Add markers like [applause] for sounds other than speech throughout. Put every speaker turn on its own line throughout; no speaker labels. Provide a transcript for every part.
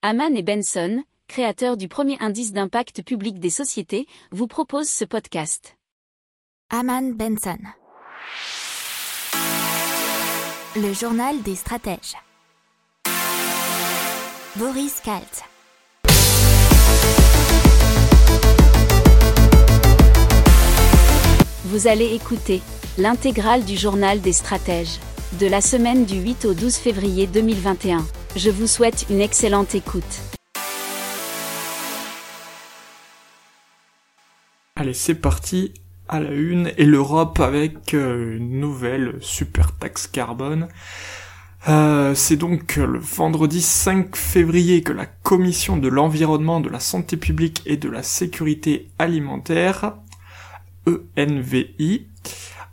Haman et Benson, créateurs du premier indice d'impact public des sociétés, vous proposent ce podcast.
Haman Benson. Le journal des stratèges. Boris Kalt.
Vous allez écouter l'intégrale du journal des stratèges de la semaine du 8 au 12 février 2021. Je vous souhaite une excellente écoute.
Allez, c'est parti à la une et l'Europe avec euh, une nouvelle super taxe carbone. Euh, c'est donc le vendredi 5 février que la Commission de l'environnement, de la santé publique et de la sécurité alimentaire, ENVI,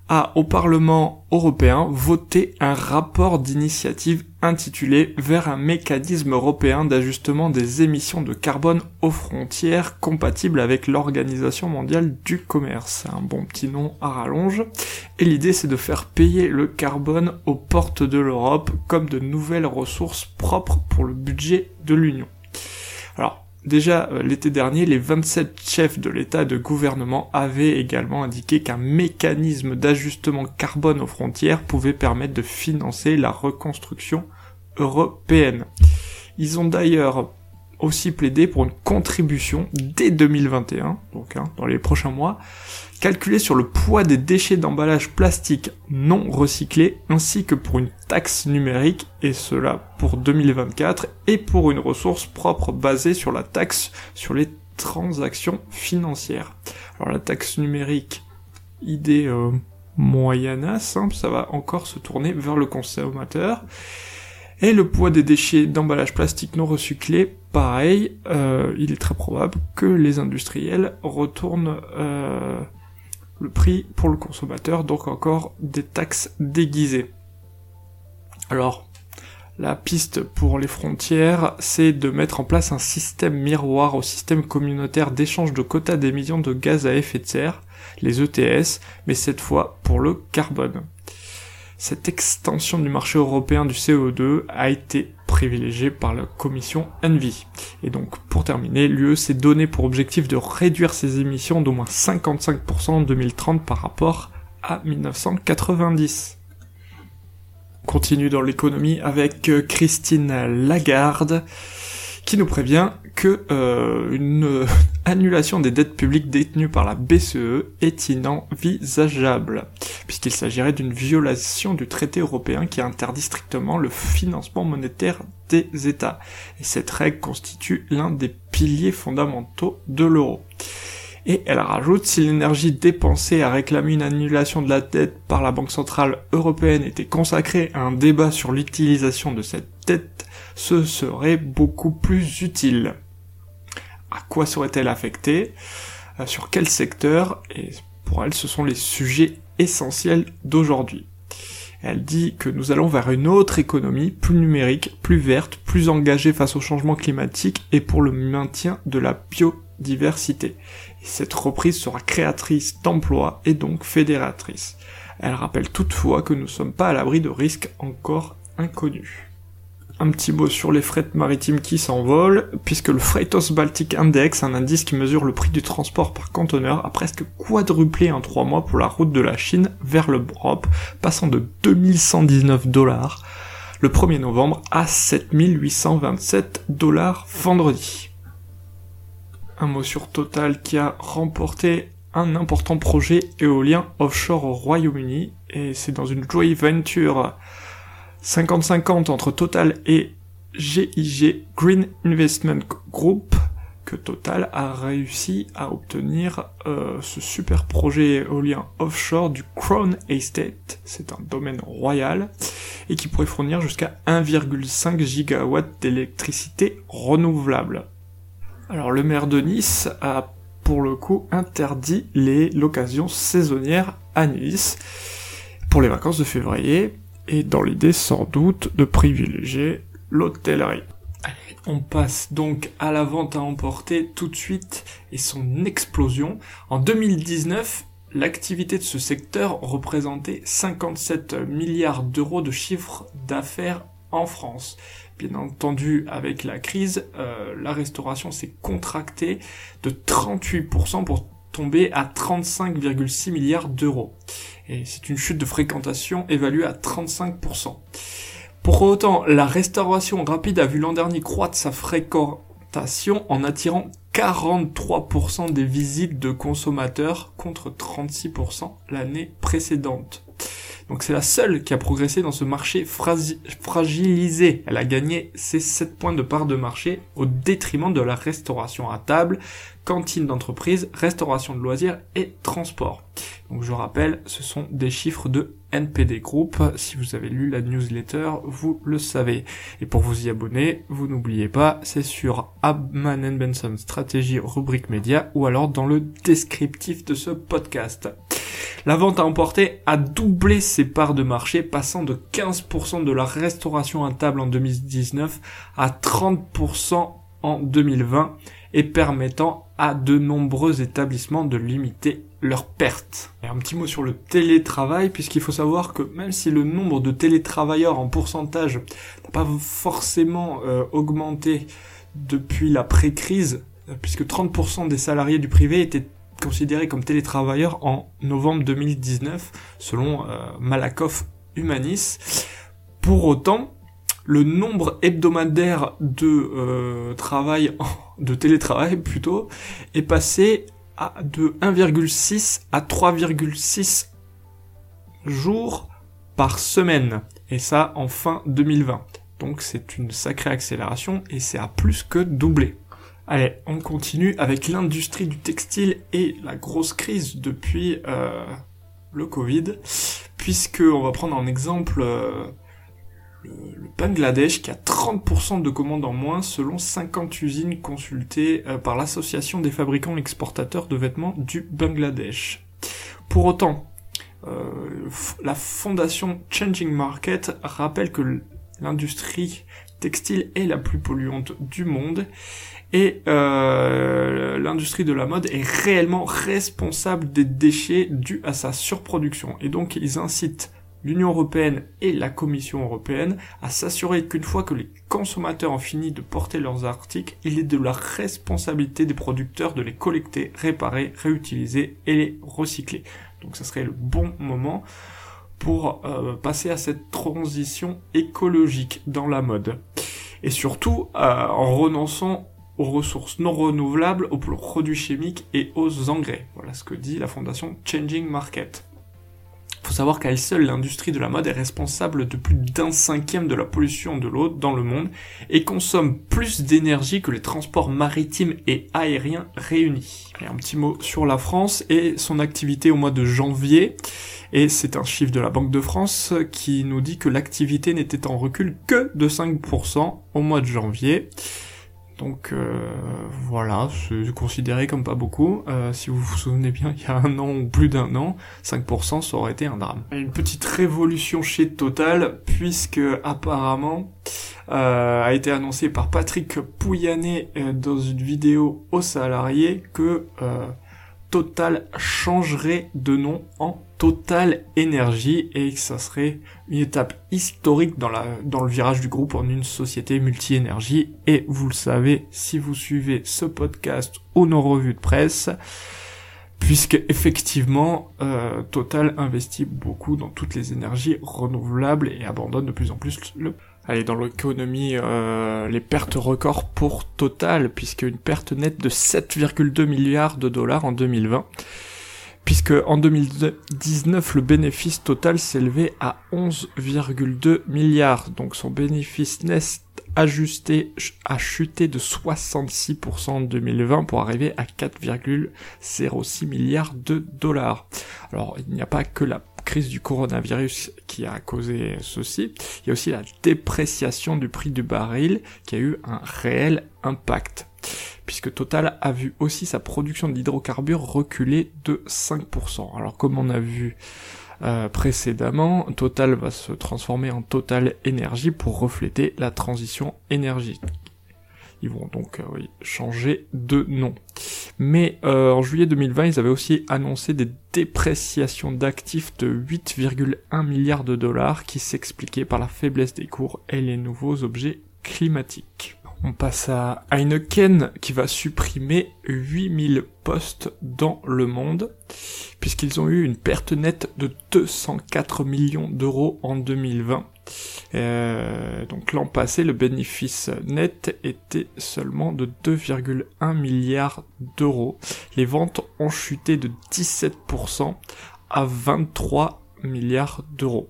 a au Parlement européen voté un rapport d'initiative intitulé Vers un mécanisme européen d'ajustement des émissions de carbone aux frontières compatible avec l'Organisation mondiale du commerce. Un bon petit nom à rallonge. Et l'idée c'est de faire payer le carbone aux portes de l'Europe comme de nouvelles ressources propres pour le budget de l'Union. Alors, Déjà euh, l'été dernier, les 27 chefs de l'État et de gouvernement avaient également indiqué qu'un mécanisme d'ajustement carbone aux frontières pouvait permettre de financer la reconstruction européenne. Ils ont d'ailleurs aussi plaidé pour une contribution dès 2021, donc hein, dans les prochains mois, calculée sur le poids des déchets d'emballage plastique non recyclés, ainsi que pour une taxe numérique, et cela pour 2024, et pour une ressource propre basée sur la taxe sur les transactions financières. Alors la taxe numérique, idée euh, moyenne, simple, ça va encore se tourner vers le consommateur. Et le poids des déchets d'emballage plastique non recyclés, pareil, euh, il est très probable que les industriels retournent euh, le prix pour le consommateur, donc encore des taxes déguisées. Alors, la piste pour les frontières, c'est de mettre en place un système miroir au système communautaire d'échange de quotas d'émissions de gaz à effet de serre, les ETS, mais cette fois pour le carbone cette extension du marché européen du CO2 a été privilégiée par la commission Envy. Et donc, pour terminer, l'UE s'est donné pour objectif de réduire ses émissions d'au moins 55% en 2030 par rapport à 1990. On continue dans l'économie avec euh, Christine Lagarde qui nous prévient que euh, une euh, [laughs] annulation des dettes publiques détenues par la BCE est inenvisageable, puisqu'il s'agirait d'une violation du traité européen qui interdit strictement le financement monétaire des États. Et cette règle constitue l'un des piliers fondamentaux de l'euro. Et elle rajoute, si l'énergie dépensée à réclamer une annulation de la dette par la Banque Centrale Européenne était consacrée à un débat sur l'utilisation de cette dette, ce serait beaucoup plus utile. À quoi serait-elle affectée? Euh, Sur quel secteur? Et pour elle, ce sont les sujets essentiels d'aujourd'hui. Elle dit que nous allons vers une autre économie, plus numérique, plus verte, plus engagée face au changement climatique et pour le maintien de la biodiversité. Et cette reprise sera créatrice d'emplois et donc fédératrice. Elle rappelle toutefois que nous ne sommes pas à l'abri de risques encore inconnus. Un petit mot sur les frettes maritimes qui s'envolent, puisque le Freightos Baltic Index, un indice qui mesure le prix du transport par conteneur, a presque quadruplé en trois mois pour la route de la Chine vers l'Europe, passant de 2119 dollars le 1er novembre à 7827 dollars vendredi. Un mot sur Total qui a remporté un important projet éolien offshore au Royaume-Uni, et c'est dans une joint venture 50-50 entre Total et GIG Green Investment Group que Total a réussi à obtenir euh, ce super projet éolien offshore du Crown Estate, c'est un domaine royal, et qui pourrait fournir jusqu'à 1,5 gigawatt d'électricité renouvelable. Alors le maire de Nice a pour le coup interdit les locations saisonnières à Nice pour les vacances de février, et dans l'idée sans doute de privilégier l'hôtellerie. On passe donc à la vente à emporter tout de suite et son explosion. En 2019, l'activité de ce secteur représentait 57 milliards d'euros de chiffre d'affaires en France. Bien entendu, avec la crise, euh, la restauration s'est contractée de 38% pour tomber à 35,6 milliards d'euros. Et c'est une chute de fréquentation évaluée à 35%. Pour autant, la restauration rapide a vu l'an dernier croître sa fréquentation en attirant 43% des visites de consommateurs contre 36% l'année précédente. Donc c'est la seule qui a progressé dans ce marché fragilisé. Elle a gagné ses 7 points de part de marché au détriment de la restauration à table, cantine d'entreprise, restauration de loisirs et transport. Donc je rappelle, ce sont des chiffres de NPD Group. Si vous avez lu la newsletter, vous le savez. Et pour vous y abonner, vous n'oubliez pas, c'est sur Abman Benson Stratégie rubrique média ou alors dans le descriptif de ce podcast. La vente à emporter a doublé ses parts de marché, passant de 15% de la restauration à table en 2019 à 30% en 2020 et permettant à de nombreux établissements de limiter leurs pertes. Et un petit mot sur le télétravail, puisqu'il faut savoir que même si le nombre de télétravailleurs en pourcentage n'a pas forcément euh, augmenté depuis la pré-crise, euh, puisque 30% des salariés du privé étaient considérés comme télétravailleurs en novembre 2019, selon euh, Malakoff Humanis. Pour autant, le nombre hebdomadaire de euh, travail, de télétravail plutôt, est passé à de 1,6 à 3,6 jours par semaine. Et ça en fin 2020. Donc c'est une sacrée accélération et c'est à plus que doubler. Allez, on continue avec l'industrie du textile et la grosse crise depuis euh, le Covid, puisque on va prendre en exemple euh, le, Bangladesh qui a 30% de commandes en moins selon 50 usines consultées euh, par l'association des fabricants exportateurs de vêtements du Bangladesh. Pour autant, la fondation Changing Market rappelle que l'industrie textile est la plus polluante du monde et euh, l'industrie de la mode est réellement responsable des déchets dus à sa surproduction. Et donc ils incitent l'Union européenne et la Commission européenne à s'assurer qu'une fois que les consommateurs ont fini de porter leurs articles, il est de la responsabilité des producteurs de les collecter, réparer, réutiliser et les recycler. Donc ça serait le bon moment pour euh, passer à cette transition écologique dans la mode. Et surtout euh, en renonçant aux ressources non renouvelables, aux produits chimiques et aux engrais. Voilà ce que dit la fondation Changing Market. Faut savoir qu'à elle seule, l'industrie de la mode est responsable de plus d'un cinquième de la pollution de l'eau dans le monde et consomme plus d'énergie que les transports maritimes et aériens réunis. Un petit mot sur la France et son activité au mois de janvier. Et c'est un chiffre de la Banque de France qui nous dit que l'activité n'était en recul que de 5% au mois de janvier. Donc euh, voilà, c'est considéré comme pas beaucoup. Euh, si vous vous souvenez bien, il y a un an ou plus d'un an, 5% ça aurait été un drame. Une petite révolution chez Total, puisque apparemment euh, a été annoncé par Patrick Pouyanné dans une vidéo aux salariés que Total changerait de nom en Total Énergie et que ça serait une étape historique dans, la, dans le virage du groupe en une société multi-énergie. Et vous le savez, si vous suivez ce podcast ou nos revues de presse, puisque effectivement euh, Total investit beaucoup dans toutes les énergies renouvelables et abandonne de plus en plus le Allez, dans l'économie, euh, les pertes records pour Total, puisque une perte nette de 7,2 milliards de dollars en 2020 puisque en 2019 le bénéfice total s'élevait à 11,2 milliards, donc son bénéfice net ajusté a chuté de 66% en 2020 pour arriver à 4,06 milliards de dollars. Alors il n'y a pas que la crise du coronavirus qui a causé ceci, il y a aussi la dépréciation du prix du baril qui a eu un réel impact puisque Total a vu aussi sa production d'hydrocarbures reculer de 5%. Alors comme on a vu euh, précédemment, Total va se transformer en Total Énergie pour refléter la transition énergétique. Ils vont donc euh, changer de nom. Mais euh, en juillet 2020, ils avaient aussi annoncé des dépréciations d'actifs de 8,1 milliards de dollars qui s'expliquaient par la faiblesse des cours et les nouveaux objets climatique. On passe à Heineken qui va supprimer 8000 postes dans le monde puisqu'ils ont eu une perte nette de 204 millions d'euros en 2020. Euh, donc l'an passé, le bénéfice net était seulement de 2,1 milliards d'euros. Les ventes ont chuté de 17% à 23 milliards d'euros.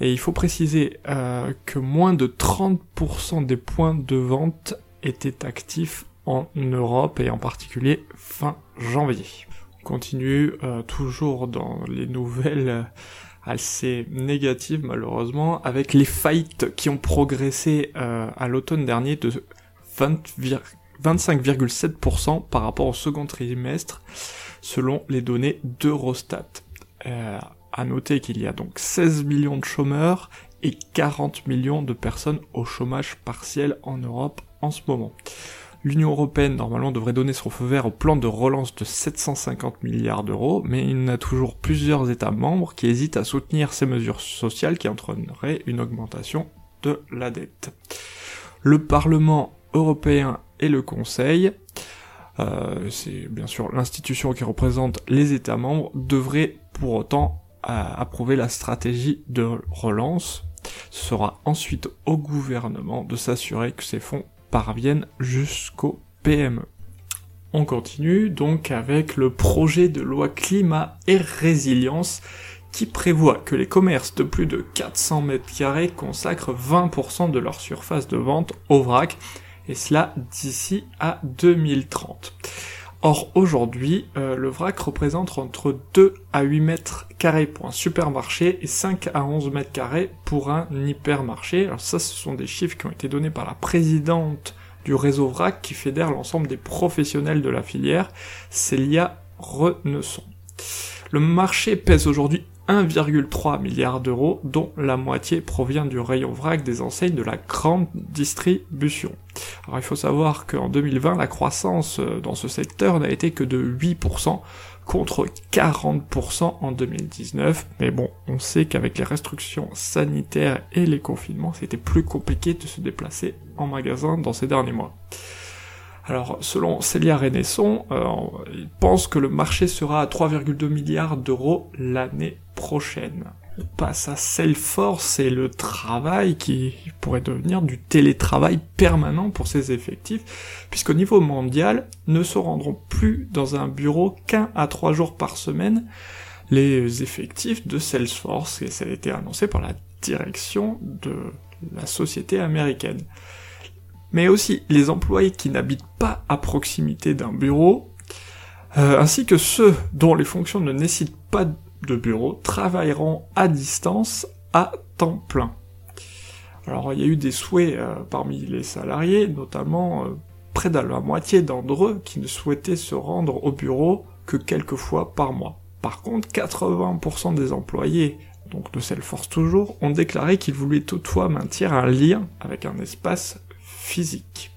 Et il faut préciser euh, que moins de 30% des points de vente étaient actifs en Europe et en particulier fin janvier. On continue euh, toujours dans les nouvelles euh, assez négatives malheureusement avec les fights qui ont progressé à l'automne dernier de 25,7% par rapport au second trimestre selon les données d'Eurostat. À noter qu'il y a donc 16 millions de chômeurs et 40 millions de personnes au chômage partiel en Europe en ce moment. L'Union européenne normalement devrait donner son feu vert au plan de relance de 750 milliards d'euros, mais il y a toujours plusieurs États membres qui hésitent à soutenir ces mesures sociales qui entraîneraient une augmentation de la dette. Le Parlement européen et le Conseil, euh, c'est bien sûr l'institution qui représente les États membres, devraient pour autant à approuver la stratégie de relance. Ce sera ensuite au gouvernement de s'assurer que ces fonds parviennent jusqu'au PME. On continue donc avec le projet de loi climat et résilience qui prévoit que les commerces de plus de 400 mètres carrés consacrent 20% de leur surface de vente au vrac, et cela d'ici à 2030. Or aujourd'hui, euh, le vrac représente entre 2 à 8 mètres carrés pour un supermarché et 5 à 11 mètres carrés pour un hypermarché. Alors ça, ce sont des chiffres qui ont été donnés par la présidente du réseau vrac qui fédère l'ensemble des professionnels de la filière, Célia Renesson. Le marché pèse aujourd'hui 1,3 milliard d'euros, dont la moitié provient du rayon vrac des enseignes de la grande distribution. Alors il faut savoir qu'en 2020, la croissance euh, dans ce secteur n'a été que de 8%, contre 40% en 2019. Mais bon, on sait qu'avec les restrictions sanitaires et les confinements, c'était plus compliqué de se déplacer en magasin dans ces derniers mois. Alors, selon Célia Renesson, euh, il pense que le marché sera à 3,2 milliards d'euros l'année prochaine. On passe à Salesforce et le travail qui pourrait devenir du télétravail permanent pour ses effectifs, puisqu'au niveau mondial, ne se rendront plus dans un bureau qu'un à trois jours par semaine les effectifs de Salesforce, et ça a été annoncé par la direction de la société américaine mais aussi les employés qui n'habitent pas à proximité d'un bureau, euh, ainsi que ceux dont les fonctions ne nécessitent pas de bureau, travailleront à distance à temps plein. Alors il y a eu des souhaits euh, parmi les salariés, notamment euh, près de la moitié d'entre eux qui ne souhaitaient se rendre au bureau que quelques fois par mois. Par contre, 80% des employés, donc de Salesforce toujours, ont déclaré qu'ils voulaient toutefois maintenir un lien avec un espace physique.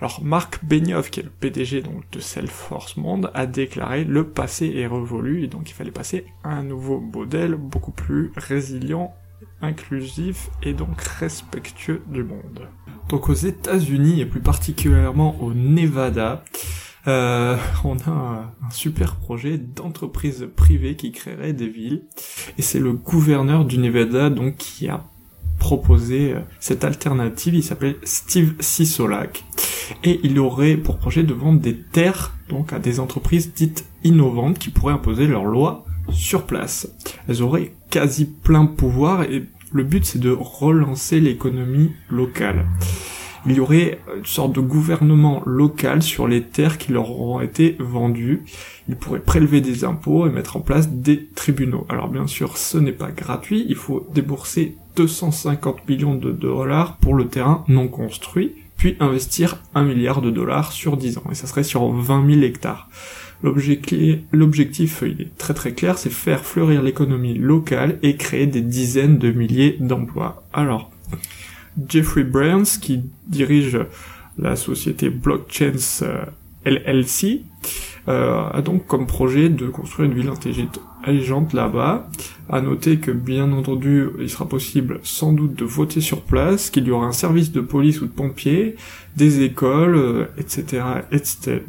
Alors Marc Benioff, qui est le PDG donc de Salesforce Monde, a déclaré le passé est révolu et donc il fallait passer à un nouveau modèle beaucoup plus résilient, inclusif et donc respectueux du monde. Donc aux États-Unis et plus particulièrement au Nevada, euh, on a un, un super projet d'entreprise privée qui créerait des villes et c'est le gouverneur du Nevada donc qui a proposer euh, cette alternative. Il s'appelle Steve Sisolak et il aurait pour projet de vendre des terres donc à des entreprises dites innovantes qui pourraient imposer leurs lois sur place. Elles auraient quasi plein pouvoir et le but c'est de relancer l'économie locale. Il y aurait une sorte de gouvernement local sur les terres qui leur auront été vendues. Ils pourraient prélever des impôts et mettre en place des tribunaux. Alors bien sûr, ce n'est pas gratuit, il faut débourser 250 millions de dollars pour le terrain non construit, puis investir 1 milliard de dollars sur 10 ans, et ça serait sur 20 000 hectares. L'objectif, il est très très clair, c'est faire fleurir l'économie locale et créer des dizaines de milliers d'emplois. Alors, Jeffrey Burns, qui dirige la société Blockchains LLC, euh, a donc comme projet de construire une ville intelligente là-bas. À noter que bien entendu, il sera possible sans doute de voter sur place, qu'il y aura un service de police ou de pompiers, des écoles, etc., euh, etc.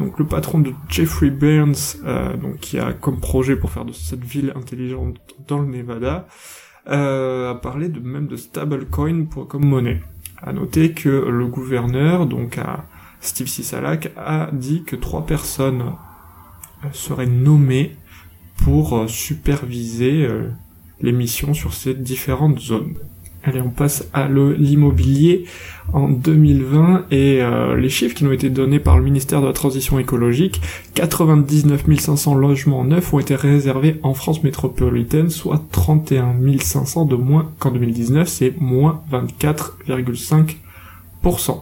Donc le patron de Jeffrey Burns, euh, donc qui a comme projet pour faire de cette ville intelligente dans le Nevada, euh, a parlé de même de stablecoin pour comme monnaie. À noter que le gouverneur, donc à Steve Sisalak, a dit que trois personnes euh, seraient nommées pour euh, superviser euh, les missions sur ces différentes zones. Allez, on passe à l'immobilier en 2020 et les chiffres qui nous ont été donnés par le ministère de la Transition écologique, 99 500 logements neufs ont été réservés en France métropolitaine, soit 31 500 de moins qu'en 2019, c'est moins 24,5%.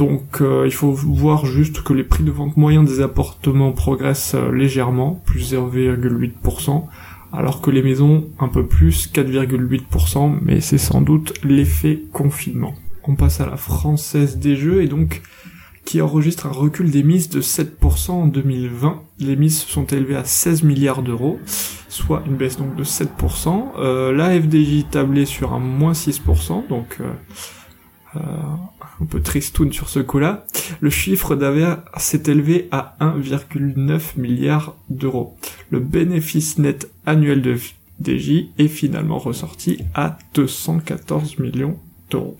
Donc euh, il faut voir juste que les prix de vente moyens des appartements progressent euh, légèrement, plus 0,8%, alors que les maisons un peu plus, 4,8%, mais c'est sans doute l'effet confinement. On passe à la française des jeux et donc qui enregistre un recul des mises de 7% en 2020. Les mises sont élevées à 16 milliards d'euros, soit une baisse donc de 7%. Euh, la FDJ tablée sur un moins 6%, donc euh, un peu tristoun sur ce coup-là, le chiffre d'affaires s'est élevé à 1,9 milliard d'euros. Le bénéfice net annuel de DJ est finalement ressorti à 214 millions d'euros.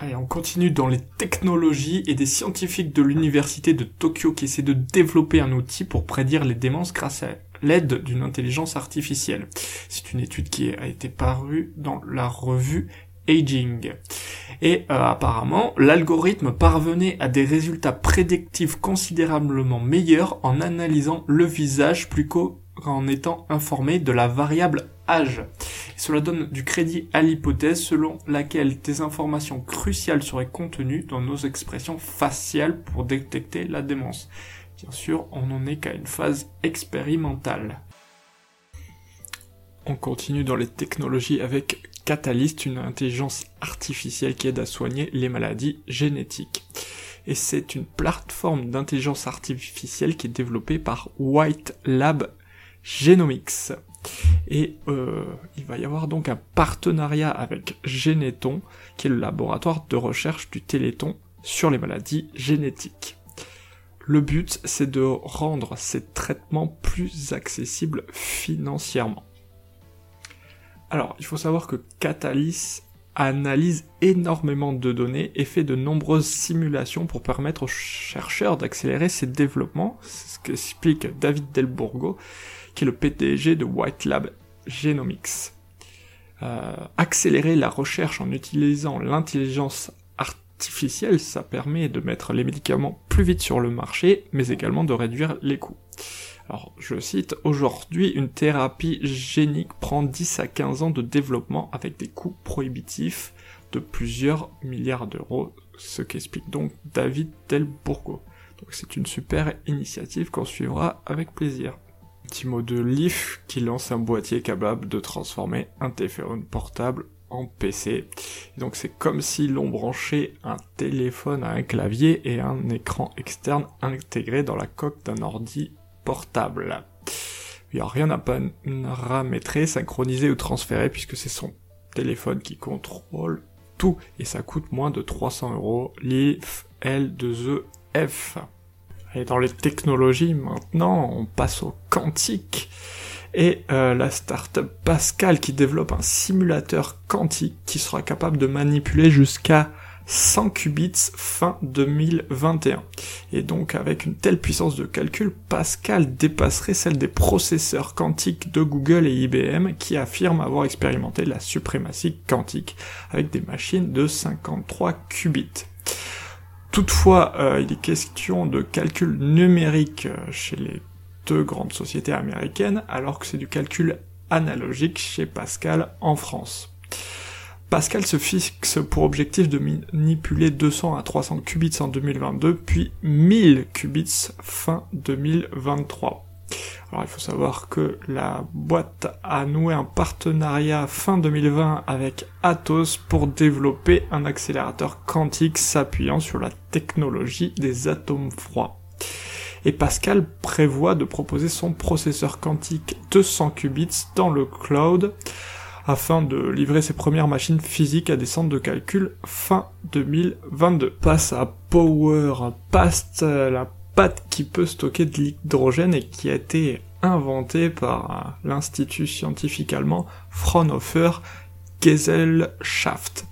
Allez, on continue dans les technologies et des scientifiques de l'université de Tokyo qui essaient de développer un outil pour prédire les démences grâce à l'aide d'une intelligence artificielle. C'est une étude qui a été parue dans la revue Aging. Et euh, apparemment, l'algorithme parvenait à des résultats prédictifs considérablement meilleurs en analysant le visage plus qu'en étant informé de la variable âge. cela donne du crédit à l'hypothèse selon laquelle des informations cruciales seraient contenues dans nos expressions faciales pour détecter la démence. Bien sûr, on n'en est qu'à une phase expérimentale. On continue dans les technologies avec Catalyst, une intelligence artificielle qui aide à soigner les maladies génétiques. Et c'est une plateforme d'intelligence artificielle qui est développée par White Lab Genomics. Et euh, il va y avoir donc un partenariat avec Geneton, qui est le laboratoire de recherche du Téléthon sur les maladies génétiques. Le but, c'est de rendre ces traitements plus accessibles financièrement. Alors, il faut savoir que Catalyst analyse énormément de données et fait de nombreuses simulations pour permettre aux chercheurs d'accélérer ces développements. C'est ce qu'explique David Delbourgo, qui est le PDG de White Lab Genomics. Euh, accélérer la recherche en utilisant l'intelligence artificielle, ça permet de mettre les médicaments plus vite sur le marché, mais également de réduire les coûts. Alors, je cite, aujourd'hui, une thérapie génique prend 10 à 15 ans de développement avec des coûts prohibitifs de plusieurs milliards d'euros, ce qu'explique donc David Delbourgo. Donc c'est une super initiative qu'on suivra avec plaisir. Petit mot de Leaf qui lance un boîtier capable de transformer un téléphone portable PC. donc c'est comme si l'on branchait un téléphone à un clavier et un écran externe intégré dans la coque d'un ordi portable. Il n'y a rien à paramétrer, synchroniser ou transférer puisque c'est son téléphone qui contrôle tout et ça coûte moins de 300 euros. Leaf L2EF. Et dans les technologies maintenant, on passe au quantique et euh, la startup Pascal qui développe un simulateur quantique qui sera capable de manipuler jusqu'à 100 qubits fin 2021. Et donc avec une telle puissance de calcul, Pascal dépasserait celle des processeurs quantiques de Google et IBM qui affirment avoir expérimenté la suprématie quantique avec des machines de 53 qubits. Toutefois, euh, il est question de calcul numérique euh, chez les deux grandes sociétés américaines, alors que c'est du calcul analogique chez Pascal en France. Pascal se fixe pour objectif de manipuler 200 à 300 qubits en 2022, puis 1000 qubits fin 2023. Alors il faut savoir que la boîte a noué un partenariat fin 2020 avec Atos pour développer un accélérateur quantique s'appuyant sur la technologie des atomes froids. Et Pascal prévoit de proposer son processeur quantique 200 qubits dans le cloud afin de livrer ses premières machines physiques à des centres de calcul fin 2022. Passe à Power Past, la pâte qui peut stocker de l'hydrogène et qui a été inventée par l'institut scientifique allemand Fraunhofer Gesellschaft.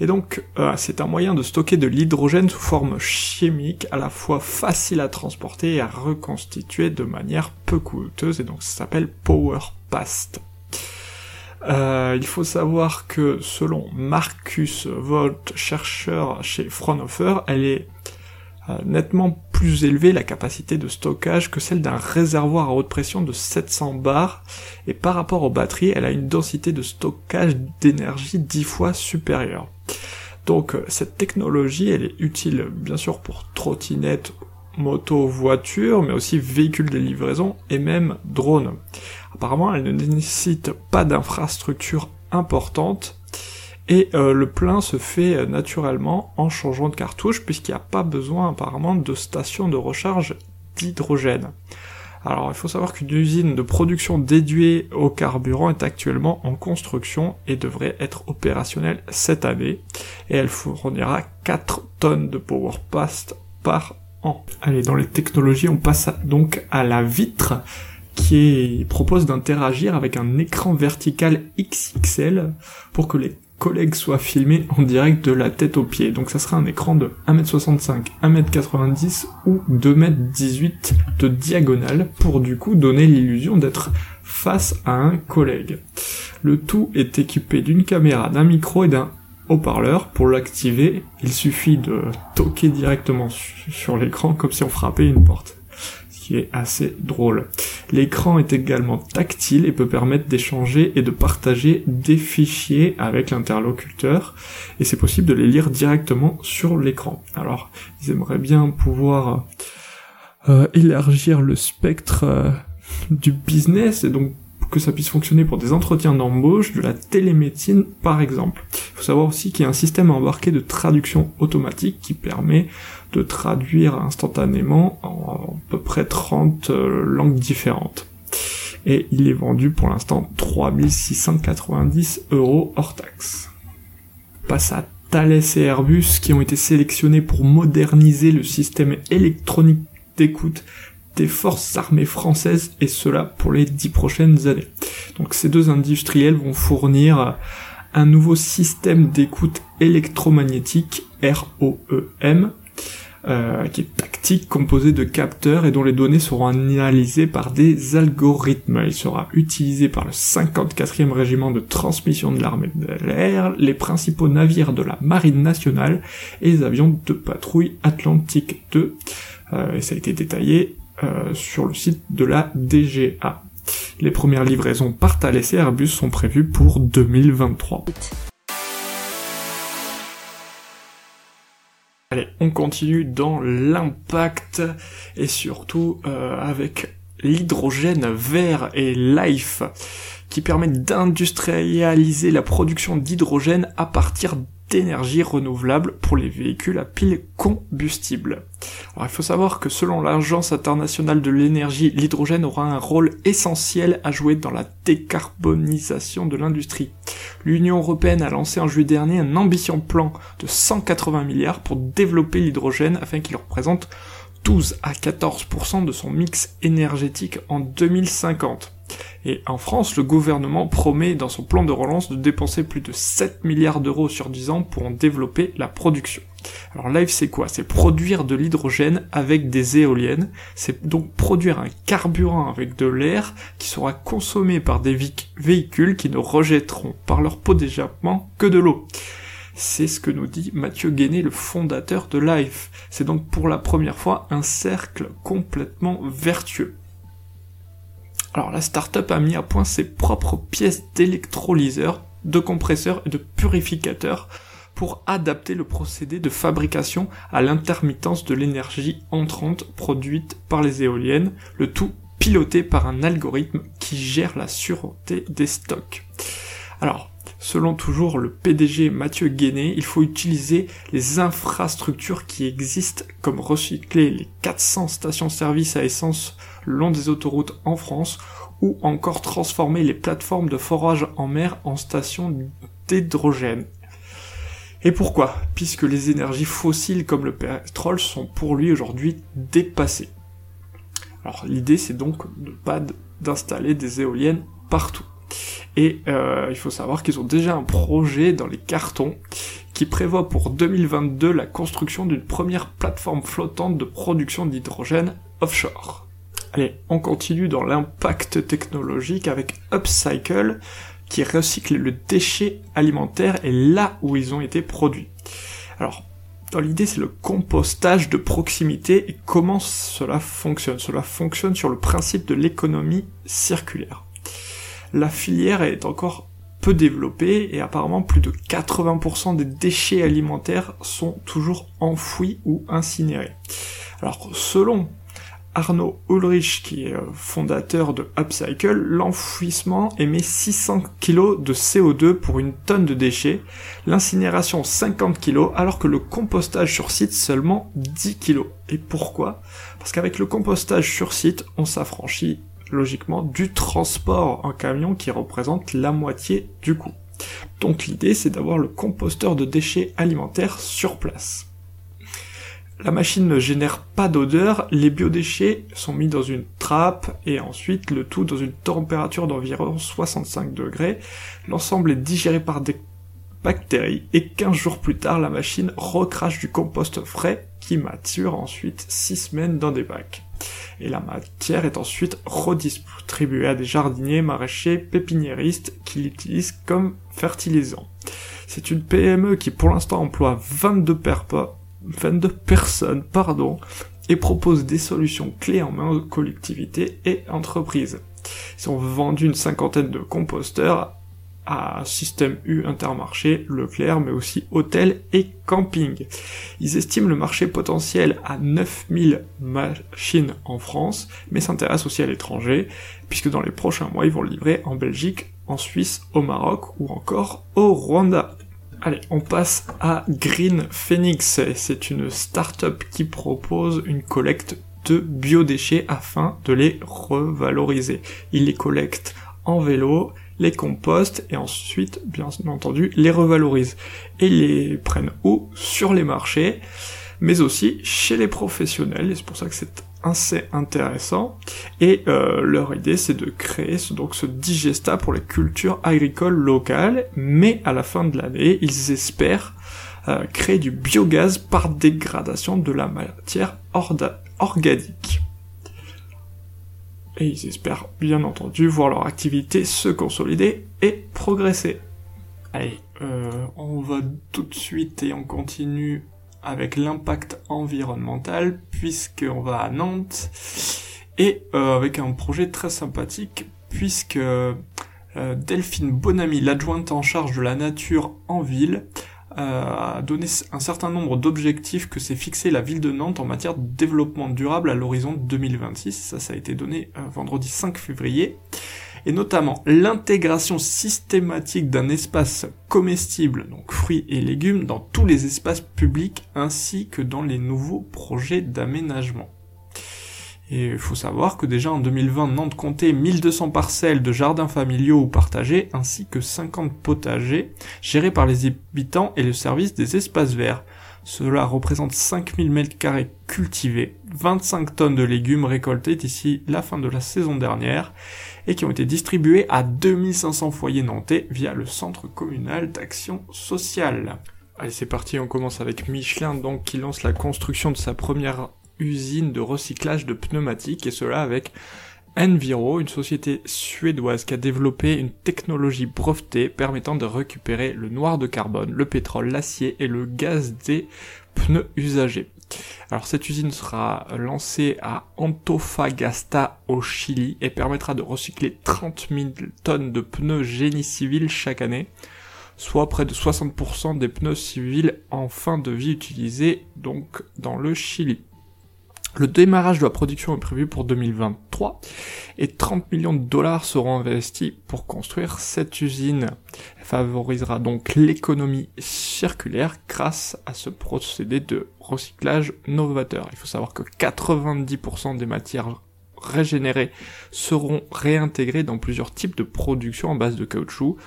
Et donc, euh, c'est un moyen de stocker de l'hydrogène sous forme chimique, à la fois facile à transporter et à reconstituer de manière peu coûteuse, et donc ça s'appelle Power Past. Euh, il faut savoir que selon Marcus Volt, chercheur chez Fraunhofer, elle est euh, nettement plus élevée la capacité de stockage que celle d'un réservoir à haute pression de 700 bars, et par rapport aux batteries, elle a une densité de stockage d'énergie 10 fois supérieure. Donc euh, cette technologie, elle est utile bien sûr pour trottinettes, motos, voitures, mais aussi véhicules de livraison et même drones. Apparemment, elle ne nécessite pas d'infrastructure importante et euh, le plein se fait euh, naturellement en changeant de cartouche puisqu'il n'y a pas besoin apparemment de station de recharge d'hydrogène. Alors il faut savoir qu'une usine de production dédiée au carburant est actuellement en construction et devrait être opérationnelle cette année et elle fournira 4 tonnes de power past par an. Allez, dans les technologies, on passe donc à la vitre qui propose d'interagir avec un écran vertical XXL pour que les collègues soient filmés en direct de la tête aux pieds. Donc ça sera un écran de 1m65, 1m90 ou 2m18 de diagonale pour du coup donner l'illusion d'être face à un collègue. Le tout est équipé d'une caméra, d'un micro et d'un haut-parleur. Pour l'activer, il suffit de toquer directement sur l'écran comme si on frappait une porte qui est assez drôle. L'écran est également tactile et peut permettre d'échanger et de partager des fichiers avec l'interlocuteur et c'est possible de les lire directement sur l'écran. Alors, ils aimeraient bien pouvoir euh, élargir le spectre euh, du business et donc que ça puisse fonctionner pour des entretiens d'embauche, de la télémédecine par exemple. Il faut savoir aussi qu'il y a un système embarqué de traduction automatique qui permet de traduire instantanément en à peu près 30 euh, langues différentes. Et il est vendu pour l'instant 3690 euros hors taxe. Passe à Thales et Airbus qui ont été sélectionnés pour moderniser le système électronique d'écoute des forces armées françaises et cela pour les dix prochaines années. Donc ces deux industriels vont fournir un nouveau système d'écoute électromagnétique ROEM euh, qui est tactique, composé de capteurs et dont les données seront analysées par des algorithmes. Il sera utilisé par le 54e régiment de transmission de l'armée de l'air, les principaux navires de la marine nationale et les avions de patrouille Atlantique 2. Euh, et ça a été détaillé euh, sur le site de la DGA. Les premières livraisons par Thales et Airbus sont prévues pour 2023. Allez, on continue dans l'impact et surtout euh, avec l'hydrogène vert et life qui permettent d'industrialiser la production d'hydrogène à partir d'énergie renouvelable pour les véhicules à pile combustible. Alors il faut savoir que selon l'Agence internationale de l'énergie, l'hydrogène aura un rôle essentiel à jouer dans la décarbonisation de l'industrie. L'Union européenne a lancé en juillet dernier un ambition plan de 180 milliards pour développer l'hydrogène afin qu'il représente 12 à 14% de son mix énergétique en 2050. Et en France, le gouvernement promet dans son plan de relance de dépenser plus de 7 milliards d'euros sur 10 ans pour en développer la production. Alors Live c'est quoi? C'est produire de l'hydrogène avec des éoliennes, c'est donc produire un carburant avec de l'air qui sera consommé par des véhicules qui ne rejetteront par leur pot d'échappement que de l'eau. C'est ce que nous dit Mathieu Guéné, le fondateur de Life. C'est donc pour la première fois un cercle complètement vertueux. Alors la startup a mis à point ses propres pièces d'électrolyseurs, de compresseurs et de purificateurs pour adapter le procédé de fabrication à l'intermittence de l'énergie entrante produite par les éoliennes, le tout piloté par un algorithme qui gère la sûreté des stocks. Alors, selon toujours le PDG Mathieu Guéné, il faut utiliser les infrastructures qui existent comme recycler les 400 stations-service à essence le long des autoroutes en France ou encore transformer les plateformes de forage en mer en stations d'hydrogène. Et pourquoi? Puisque les énergies fossiles comme le pétrole sont pour lui aujourd'hui dépassées. Alors l'idée c'est donc de pas d'installer des éoliennes partout. Et euh, il faut savoir qu'ils ont déjà un projet dans les cartons qui prévoit pour 2022 la construction d'une première plateforme flottante de production d'hydrogène offshore. Allez, on continue dans l'impact technologique avec Upcycle qui recycle le déchet alimentaire et là où ils ont été produits. Alors, dans l'idée, c'est le compostage de proximité et comment cela fonctionne. Cela fonctionne sur le principe de l'économie circulaire. La filière est encore peu développée et apparemment plus de 80% des déchets alimentaires sont toujours enfouis ou incinérés. Alors selon Arnaud Ulrich, qui est euh, fondateur de Upcycle, l'enfouissement émet 600 kg de CO2 pour une tonne de déchets, l'incinération 50 kg, alors que le compostage sur site seulement 10 kg. Et pourquoi? Parce qu'avec le compostage sur site, on s'affranchit logiquement du transport en camion qui représente la moitié du coût. Donc l'idée c'est d'avoir le composteur de déchets alimentaires sur place. La machine ne génère pas d'odeur, les biodéchets sont mis dans une trappe et ensuite le tout dans une température d'environ 65 degrés. L'ensemble est digéré par des bactéries et 15 jours plus tard la machine recrache du compost frais qui mature ensuite 6 semaines dans des bacs. Et la matière est ensuite redistribuée à des jardiniers, maraîchers, pépiniéristes qui l'utilisent comme fertilisant. C'est une PME qui pour l'instant emploie 22 perpas 22 personnes, pardon, et propose des solutions clés en main aux collectivités et entreprises. Ils ont vendu une cinquantaine de composteurs à Système U Intermarché, Leclerc, mais aussi hôtels et camping. Ils estiment le marché potentiel à 9000 machines en France, mais s'intéressent aussi à l'étranger, puisque dans les prochains mois, ils vont livrer en Belgique, en Suisse, au Maroc ou encore au Rwanda. Allez, on passe à Green Phoenix. C'est une start-up qui propose une collecte de biodéchets afin de les revaloriser. Ils les collectent en vélo, les compostent et ensuite, bien entendu, les revalorisent. Et les prennent où Sur les marchés, mais aussi chez les professionnels. Et c'est pour ça que c'est assez intéressant. Et euh, leur idée, c'est de créer ce, donc ce digesta pour les cultures agricoles locales, mais à la fin de l'année, ils espèrent euh, créer du biogaz par dégradation de la matière organique. Et ils espèrent bien entendu voir leur activité se consolider et progresser. Allez, euh, on va tout de suite et on continue avec l'impact environnemental puisqu'on va à Nantes et euh, avec un projet très sympathique puisque euh, Delphine Bonamy, l'adjointe en charge de la nature en ville, a donné un certain nombre d'objectifs que s'est fixé la ville de Nantes en matière de développement durable à l'horizon 2026. Ça, ça a été donné vendredi 5 février et notamment l'intégration systématique d'un espace comestible, donc fruits et légumes, dans tous les espaces publics ainsi que dans les nouveaux projets d'aménagement. Et il faut savoir que déjà en 2020, Nantes comptait 1200 parcelles de jardins familiaux ou partagés, ainsi que 50 potagers, gérés par les habitants et le service des espaces verts. Cela représente 5000 m2 cultivés, 25 tonnes de légumes récoltés d'ici la fin de la saison dernière, et qui ont été distribués à 2500 foyers nantais via le centre communal d'action sociale. Allez, c'est parti, on commence avec Michelin, donc, qui lance la construction de sa première usine de recyclage de pneumatiques, et cela avec Enviro, une société suédoise qui a développé une technologie brevetée permettant de récupérer le noir de carbone, le pétrole, l'acier et le gaz des pneus usagés. Alors cette usine sera lancée à Antofagasta au Chili et permettra de recycler 30 000 tonnes de pneus génie civil chaque année, soit près de 60% des pneus civils en fin de vie utilisés donc dans le Chili. Le démarrage de la production est prévu pour 2023 et 30 millions de dollars seront investis pour construire cette usine. Elle favorisera donc l'économie circulaire grâce à ce procédé de recyclage novateur. Il faut savoir que 90% des matières régénérées seront réintégrées dans plusieurs types de production en base de caoutchouc,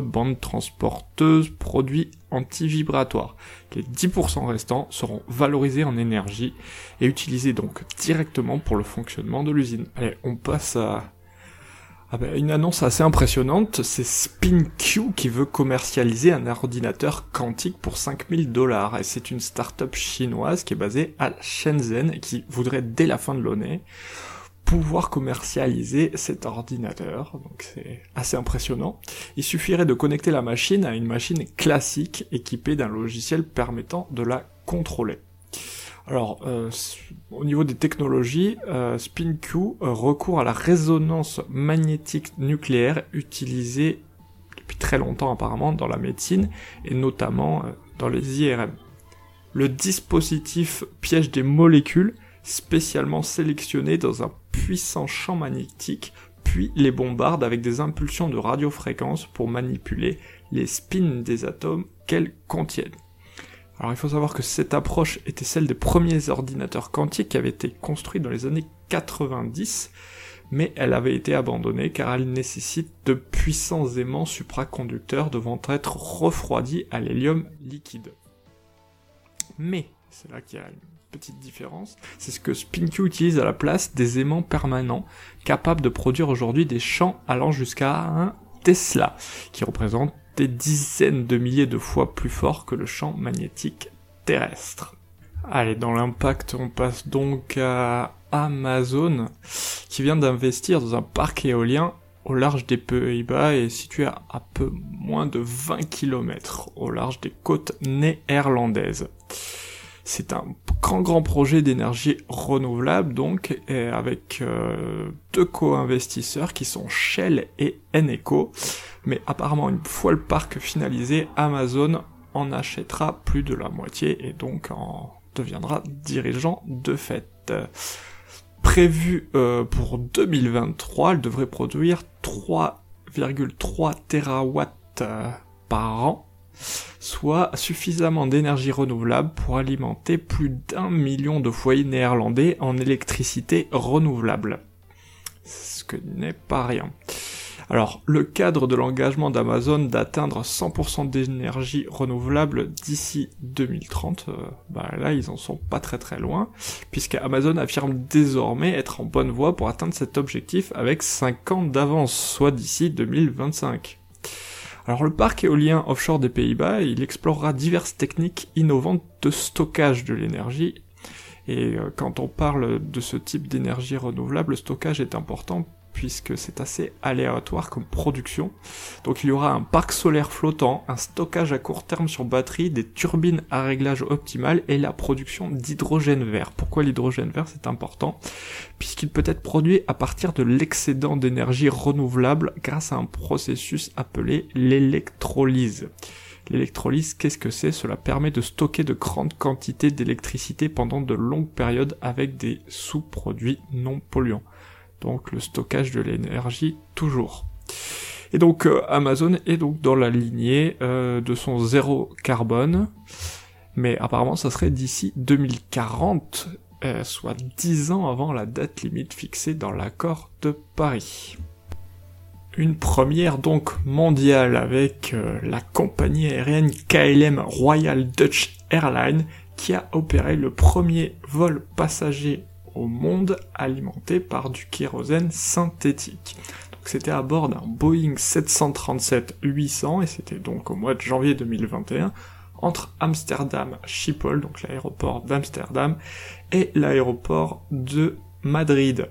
bandes transporteuses, produits anti-vibratoires. Les 10% restants seront valorisés en énergie et utilisés donc directement pour le fonctionnement de l'usine. Allez, on passe à ah ben, une annonce assez impressionnante, c'est SpinQ qui veut commercialiser un ordinateur quantique pour 5000 dollars. Et c'est une start-up chinoise qui est basée à Shenzhen et qui voudrait dès la fin de l'année pouvoir commercialiser cet ordinateur. Donc c'est assez impressionnant. Il suffirait de connecter la machine à une machine classique équipée d'un logiciel permettant de la contrôler. Alors, euh, au niveau des technologies, euh, SpinQ euh, recourt à la résonance magnétique nucléaire utilisée depuis très longtemps apparemment dans la médecine et notamment dans les IRM. Le dispositif piège des molécules spécialement sélectionnées dans un puissant champ magnétique, puis les bombarde avec des impulsions de radiofréquence pour manipuler les spins des atomes qu'elles contiennent. Alors il faut savoir que cette approche était celle des premiers ordinateurs quantiques qui avaient été construits dans les années 90, mais elle avait été abandonnée car elle nécessite de puissants aimants supraconducteurs devant être refroidis à l'hélium liquide. Mais, c'est là qu'il y a une petite différence, c'est ce que SpinQ utilise à la place des aimants permanents, capables de produire aujourd'hui des champs allant jusqu'à un Tesla, qui représente des dizaines de milliers de fois plus fort que le champ magnétique terrestre. Allez, dans l'impact, on passe donc à Amazon, qui vient d'investir dans un parc éolien au large des Pays-Bas et situé à, peu moins de 20 km au large des côtes néerlandaises. C'est un grand grand projet d'énergie renouvelable donc avec euh, deux co-investisseurs qui sont Shell et Eneco. Mais apparemment une fois le parc finalisé, Amazon en achètera plus de la moitié et donc en deviendra dirigeant de fait. Prévu euh, pour 2023, elle devrait produire 3,3 TWh par an soit suffisamment d'énergie renouvelable pour alimenter plus d'un million de foyers néerlandais en électricité renouvelable. Ce que n'est pas rien. Alors, le cadre de l'engagement d'Amazon d'atteindre 100% d'énergie renouvelable d'ici 2030, euh, bah là, ils en sont pas très très loin, puisque Amazon affirme désormais être en bonne voie pour atteindre cet objectif avec 5 ans d'avance, soit d'ici 2025. Alors le parc éolien offshore des Pays-Bas, il explorera diverses techniques innovantes de stockage de l'énergie. Et euh, quand on parle de ce type d'énergie renouvelable, le stockage est important puisque c'est assez aléatoire comme production. Donc il y aura un parc solaire flottant, un stockage à court terme sur batterie, des turbines à réglage optimal et la production d'hydrogène vert. Pourquoi l'hydrogène vert c'est important? Puisqu'il peut être produit à partir de l'excédent d'énergie renouvelable grâce à un processus appelé l'électrolyse. L'électrolyse, qu'est-ce que c'est? Cela permet de stocker de grandes quantités d'électricité pendant de longues périodes avec des sous-produits non polluants donc le stockage de l'énergie toujours. Et donc euh, Amazon est donc dans la lignée euh, de son zéro carbone, mais apparemment ça serait d'ici 2040, euh, soit 10 ans avant la date limite fixée dans l'accord de Paris. Une première donc mondiale avec la compagnie aérienne KLM Royal Dutch Airlines qui a opéré le premier vol passager au monde alimenté par du kérosène synthétique. C'était à bord d'un Boeing 737-800 et c'était donc au mois de janvier 2021 entre Amsterdam Schiphol, donc l'aéroport d'Amsterdam, et l'aéroport de Madrid.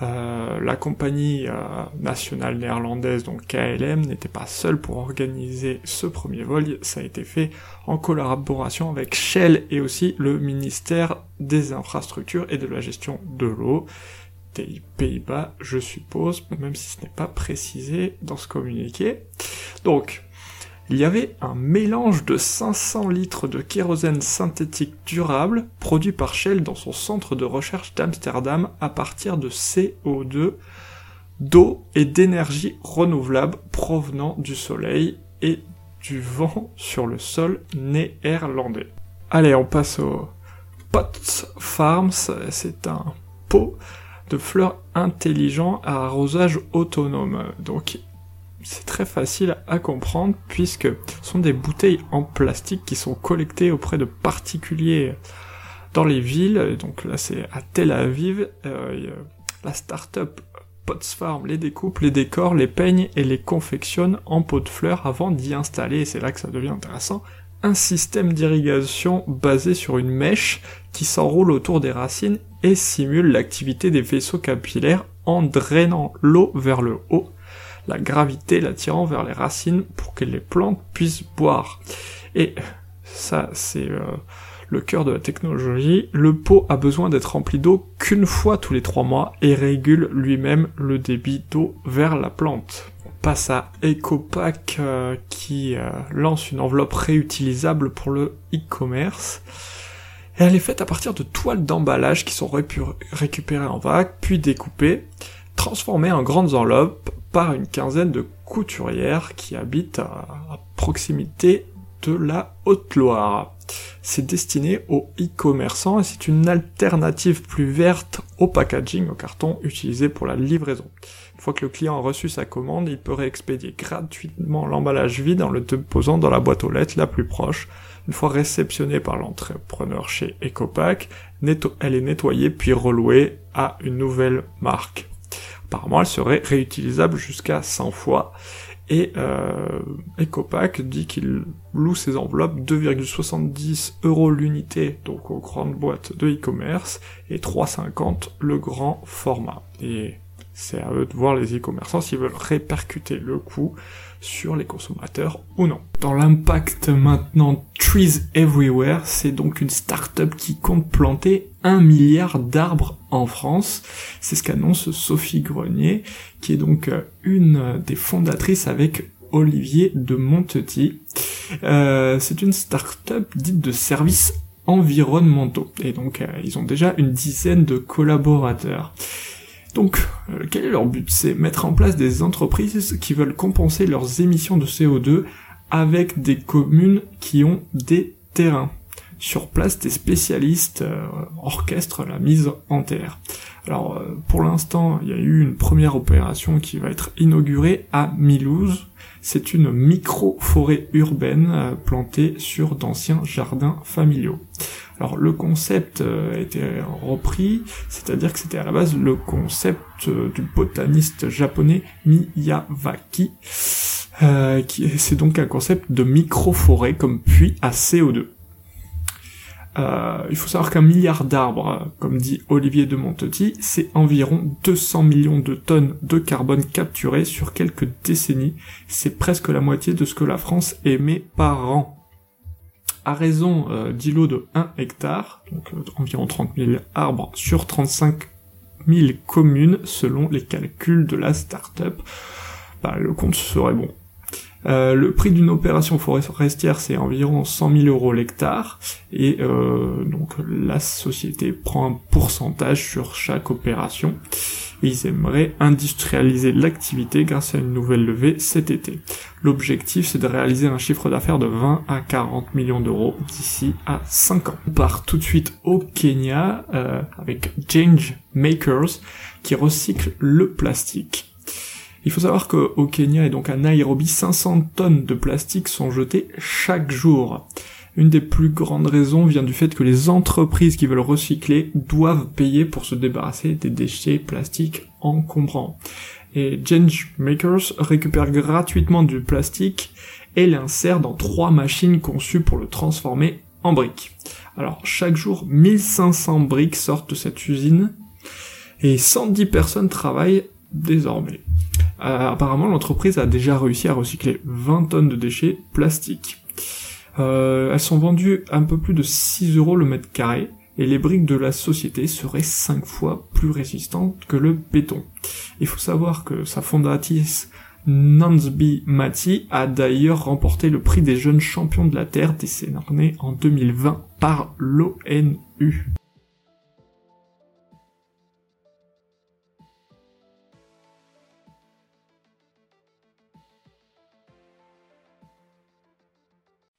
Euh, la compagnie euh, nationale néerlandaise, donc KLM, n'était pas seule pour organiser ce premier vol, ça a été fait en collaboration avec Shell et aussi le ministère des infrastructures et de la gestion de l'eau des Pays-Bas, je suppose, même si ce n'est pas précisé dans ce communiqué. Donc, il y avait un mélange de 500 litres de kérosène synthétique durable produit par Shell dans son centre de recherche d'Amsterdam à partir de CO2, d'eau et d'énergie renouvelable provenant du soleil et du vent sur le sol néerlandais. Allez, on passe au Pots Farms, c'est un pot de fleurs intelligent à arrosage autonome. C'est très facile à comprendre puisque ce sont des bouteilles en plastique qui sont collectées auprès de particuliers dans les villes. Donc là c'est à Tel Aviv. Euh, la start-up Pots Farm les découpe, les décore, les peigne et les confectionne en pots de fleurs avant d'y installer, c'est là que ça devient intéressant, un système d'irrigation basé sur une mèche qui s'enroule autour des racines et simule l'activité des vaisseaux capillaires en drainant l'eau vers le haut la gravité l'attirant vers les racines pour que les plantes puissent boire. Et ça, c'est euh, le cœur de la technologie. Le pot a besoin d'être rempli d'eau qu'une fois tous les trois mois et régule lui-même le débit d'eau vers la plante. On passe à EcoPack euh, qui euh, lance une enveloppe réutilisable pour le e-commerce. Elle est faite à partir de toiles d'emballage qui sont récupérées en vague, puis découpées, transformées en grandes enveloppes par une quinzaine de couturières qui habitent à, proximité de la Haute-Loire. C'est destiné aux e-commerçants et c'est une alternative plus verte au packaging, au carton utilisé pour la livraison. Une fois que le client a reçu sa commande, il peut réexpédier gratuitement l'emballage vide en le déposant dans la boîte aux lettres la plus proche. Une fois réceptionnée par l'entrepreneur chez EcoPack, elle est nettoyée puis relouée à une nouvelle marque. Apparemment, elle serait réutilisable jusqu'à 100 fois. Et euh, Ecopack dit qu'il loue ses enveloppes 2,70 euros l'unité, donc aux grandes boîtes de e-commerce, et 3,50 le grand format. Et c'est à eux de voir les e-commerçants s'ils veulent répercuter le coût sur les consommateurs ou non. Dans l'impact maintenant, Trees Everywhere, c'est donc une start-up qui compte planter un milliard d'arbres en France. C'est ce qu'annonce Sophie Grenier, qui est donc euh, une des fondatrices avec Olivier de Montetti. Euh, c'est une start-up dite de services environnementaux. Et donc, euh, ils ont déjà une dizaine de collaborateurs. Donc, euh, quel est leur but? C'est mettre en place des entreprises qui veulent compenser leurs émissions de CO2 avec des communes qui ont des terrains. Sur place, des spécialistes euh, orchestrent la mise en terre. Alors, euh, pour l'instant, il y a eu une première opération qui va être inaugurée à Milouz. C'est une micro-forêt urbaine plantée sur d'anciens jardins familiaux. Alors le concept euh, a été repris, c'est-à-dire que c'était à la base le concept euh, du botaniste japonais Miyawaki, euh, qui c'est donc un concept de micro-forêt comme puits à CO2. il faut savoir qu'un milliard d'arbres, comme dit Olivier de Montetti, c'est environ 200 millions de tonnes de carbone capturées sur quelques décennies. C'est presque la moitié de ce que la France émet par an à raison euh, d'îlots de 1 hectare, donc euh, environ 30 000 arbres sur 35 000 communes selon les calculs de la start-up, bah, le compte serait bon. Euh, le prix d'une opération forestière, c'est environ 100 000 euros l'hectare, et euh, donc la société prend un pourcentage sur chaque opération. Et ils aimeraient industrialiser l'activité grâce à une nouvelle levée cet été. L'objectif, c'est de réaliser un chiffre d'affaires de 20 à 40 millions d'euros d'ici à 5 ans. On part tout de suite au Kenya euh, avec Change Makers qui recycle le plastique. Il faut savoir qu'au Kenya et donc à Nairobi, 500 tonnes de plastique sont jetées chaque jour. Une des plus grandes raisons vient du fait que les entreprises qui veulent recycler doivent payer pour se débarrasser des déchets plastiques encombrants. Et Change Makers récupère gratuitement du plastique et l'insère dans trois machines conçues pour le transformer en briques. Alors chaque jour, 1500 briques sortent de cette usine et 110 personnes travaillent désormais. Euh, apparemment, l'entreprise a déjà réussi à recycler 20 tonnes de déchets plastiques. Euh, elles sont vendues un peu plus de 6 euros le mètre carré, et les briques de la société seraient 5 fois plus résistantes que le béton. Il faut savoir que sa fondatrice Nansby Mati a d'ailleurs remporté le prix des jeunes champions de la Terre décerné en 2020 par l'ONU.